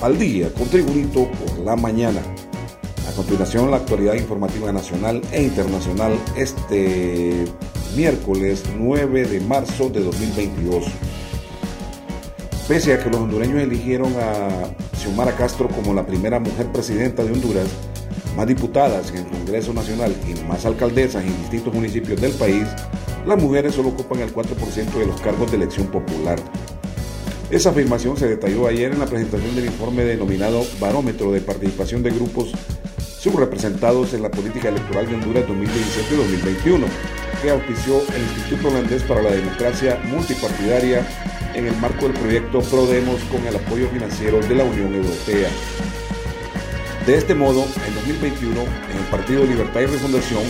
al día con Tribunito por la mañana. A continuación, la actualidad informativa nacional e internacional este miércoles 9 de marzo de 2022. Pese a que los hondureños eligieron a Xiomara Castro como la primera mujer presidenta de Honduras, más diputadas en el Congreso Nacional y más alcaldesas en distintos municipios del país, las mujeres solo ocupan el 4% de los cargos de elección popular. Esa afirmación se detalló ayer en la presentación del informe denominado Barómetro de Participación de Grupos Subrepresentados en la Política Electoral de Honduras 2017-2021, que auspició el Instituto Holandés para la Democracia Multipartidaria en el marco del proyecto ProDemos con el apoyo financiero de la Unión Europea. De este modo, en 2021, en el Partido Libertad y Refundación,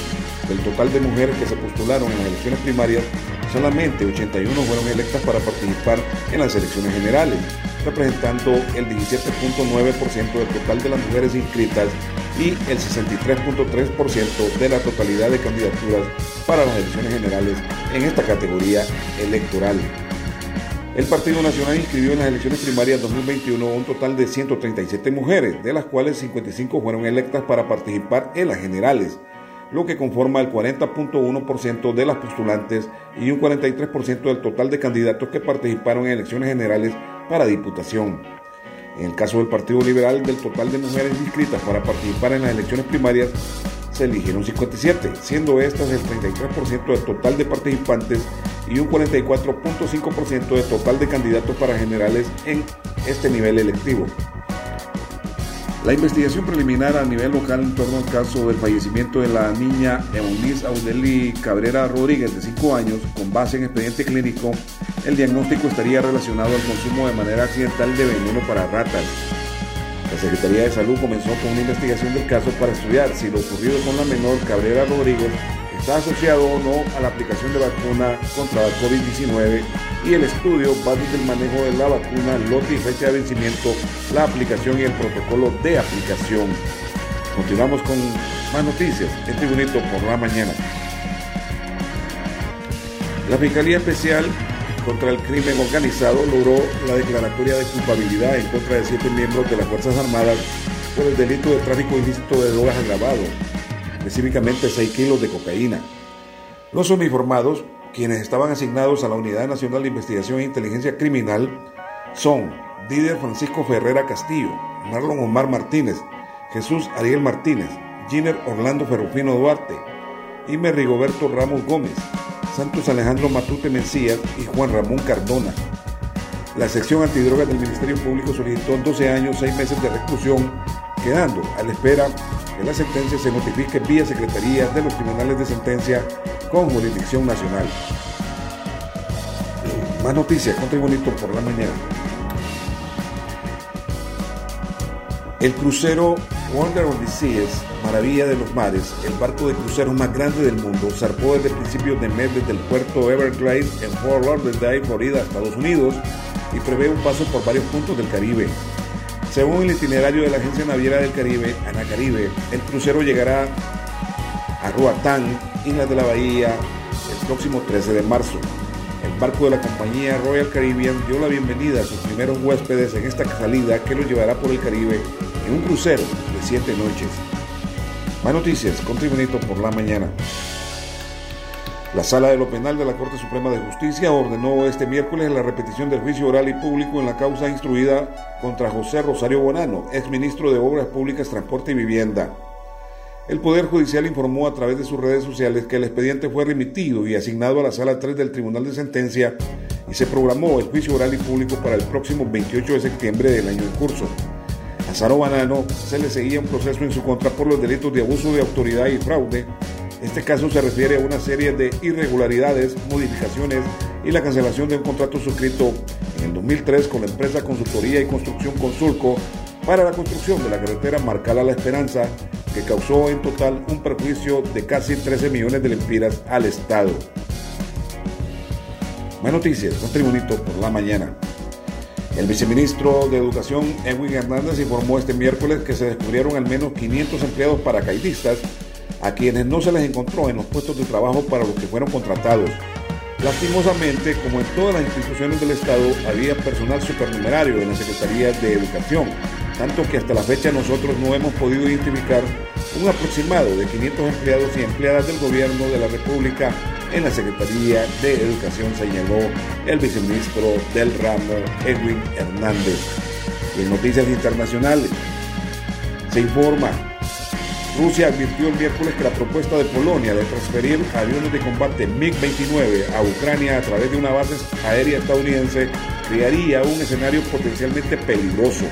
del total de mujeres que se postularon en las elecciones primarias, solamente 81 fueron electas para participar en las elecciones generales, representando el 17.9% del total de las mujeres inscritas y el 63.3% de la totalidad de candidaturas para las elecciones generales en esta categoría electoral. El Partido Nacional inscribió en las elecciones primarias 2021 un total de 137 mujeres, de las cuales 55 fueron electas para participar en las generales, lo que conforma el 40.1% de las postulantes y un 43% del total de candidatos que participaron en elecciones generales para diputación. En el caso del Partido Liberal, del total de mujeres inscritas para participar en las elecciones primarias, se eligieron 57, siendo estas el 33% del total de participantes y un 44.5% del total de candidatos para generales en este nivel electivo. La investigación preliminar a nivel local en torno al caso del fallecimiento de la niña Eunice Audeli Cabrera Rodríguez, de 5 años, con base en expediente clínico, el diagnóstico estaría relacionado al consumo de manera accidental de veneno para ratas. La Secretaría de Salud comenzó con una investigación del caso para estudiar si lo ocurrido con la menor Cabrera Rodríguez está asociado o no a la aplicación de vacuna contra la COVID-19 y el estudio va desde el manejo de la vacuna, lote y fecha de vencimiento, la aplicación y el protocolo de aplicación. Continuamos con más noticias en Tribunito por la mañana. La Fiscalía Especial contra el crimen organizado logró la declaratoria de culpabilidad en contra de siete miembros de las Fuerzas Armadas por el delito de tráfico ilícito de drogas agravado, específicamente 6 kilos de cocaína. Los uniformados, quienes estaban asignados a la Unidad Nacional de Investigación e Inteligencia Criminal, son Didier Francisco Ferrera Castillo, Marlon Omar Martínez, Jesús Ariel Martínez, Giner Orlando Ferrufino Duarte, Imer Rigoberto Ramos Gómez, Santos Alejandro Matute Mencías y Juan Ramón Cardona. La sección antidrogas del Ministerio Público solicitó 12 años, 6 meses de reclusión, quedando a la espera que la sentencia se notifique vía Secretaría de los Tribunales de Sentencia con jurisdicción nacional. Más noticias con Tribunito por la mañana. El crucero Wonder of the Seas, Maravilla de los Mares, el barco de cruceros más grande del mundo, zarpó desde principios de mes desde el puerto Everglades en Fort Lauderdale, Florida, Estados Unidos, y prevé un paso por varios puntos del Caribe. Según el itinerario de la Agencia Naviera del Caribe, Anacaribe, el crucero llegará a Roatán, Islas de la Bahía, el próximo 13 de marzo. El barco de la compañía Royal Caribbean dio la bienvenida a sus primeros huéspedes en esta salida que los llevará por el Caribe en un crucero de siete noches. Más noticias con Tribunito por la mañana. La Sala de lo Penal de la Corte Suprema de Justicia ordenó este miércoles la repetición del juicio oral y público en la causa instruida contra José Rosario Bonano, exministro de Obras Públicas, Transporte y Vivienda. El Poder Judicial informó a través de sus redes sociales que el expediente fue remitido y asignado a la Sala 3 del Tribunal de Sentencia y se programó el juicio oral y público para el próximo 28 de septiembre del año en curso. A Saro Banano se le seguía un proceso en su contra por los delitos de abuso de autoridad y fraude. Este caso se refiere a una serie de irregularidades, modificaciones y la cancelación de un contrato suscrito en el 2003 con la empresa Consultoría y Construcción Consulco para la construcción de la carretera Marcala La Esperanza, que causó en total un perjuicio de casi 13 millones de lempiras al Estado. Más noticias, con Tribunito por la mañana. El viceministro de Educación, Edwin Hernández, informó este miércoles que se descubrieron al menos 500 empleados paracaidistas a quienes no se les encontró en los puestos de trabajo para los que fueron contratados. Lastimosamente, como en todas las instituciones del Estado, había personal supernumerario en la Secretaría de Educación, tanto que hasta la fecha nosotros no hemos podido identificar un aproximado de 500 empleados y empleadas del gobierno de la República en la Secretaría de Educación, señaló el viceministro del ramo, Edwin Hernández. en noticias internacionales, se informa Rusia advirtió el miércoles que la propuesta de Polonia de transferir aviones de combate MiG-29 a Ucrania a través de una base aérea estadounidense crearía un escenario potencialmente peligroso.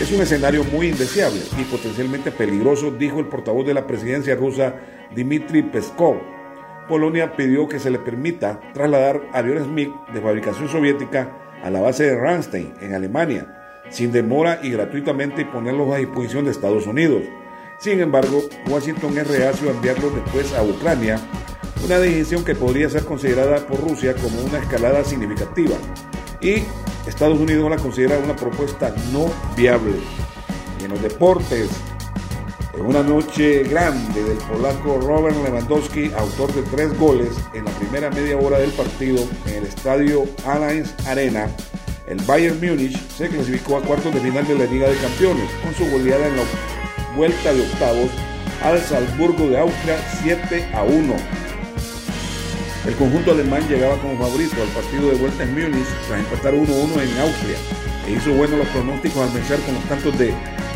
Es un escenario muy indeseable y potencialmente peligroso, dijo el portavoz de la presidencia rusa Dmitry Peskov. Polonia pidió que se le permita trasladar aviones MiG de fabricación soviética a la base de Ramstein, en Alemania, sin demora y gratuitamente y ponerlos a disposición de Estados Unidos. Sin embargo, Washington es reacio a enviarlos después a Ucrania, una decisión que podría ser considerada por Rusia como una escalada significativa. Y Estados Unidos la considera una propuesta no viable. en los deportes, en una noche grande del polaco Robert Lewandowski, autor de tres goles en la primera media hora del partido en el estadio Allianz Arena, el Bayern Múnich se clasificó a cuartos de final de la Liga de Campeones con su goleada en la vuelta de octavos al Salzburgo de Austria 7 a 1. El conjunto alemán llegaba como favorito al partido de vuelta en Múnich tras empatar 1-1 en Austria e hizo buenos los pronósticos al vencer con los tantos de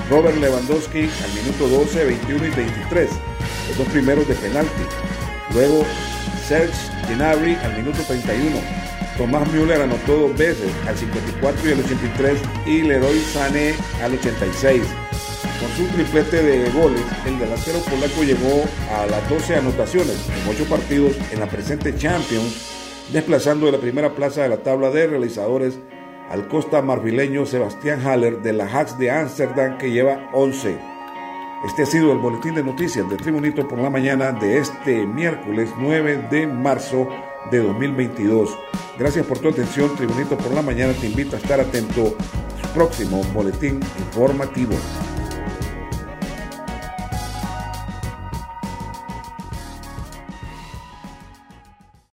Robert Lewandowski al minuto 12, 21 y 23, los dos primeros de penalti. Luego Serge Gnabry al minuto 31. Tomás Müller anotó dos veces al 54 y al 83 y Leroy Sané al 86. Con su triplete de goles, el delantero polaco llegó a las 12 anotaciones en 8 partidos en la presente Champions, desplazando de la primera plaza de la tabla de realizadores al costa marfileño Sebastián Haller de la Hacks de Ámsterdam que lleva 11. Este ha sido el boletín de noticias de Tribunito por la mañana de este miércoles 9 de marzo de 2022. Gracias por tu atención. Tribunito por la mañana te invita a estar atento a su próximo boletín informativo.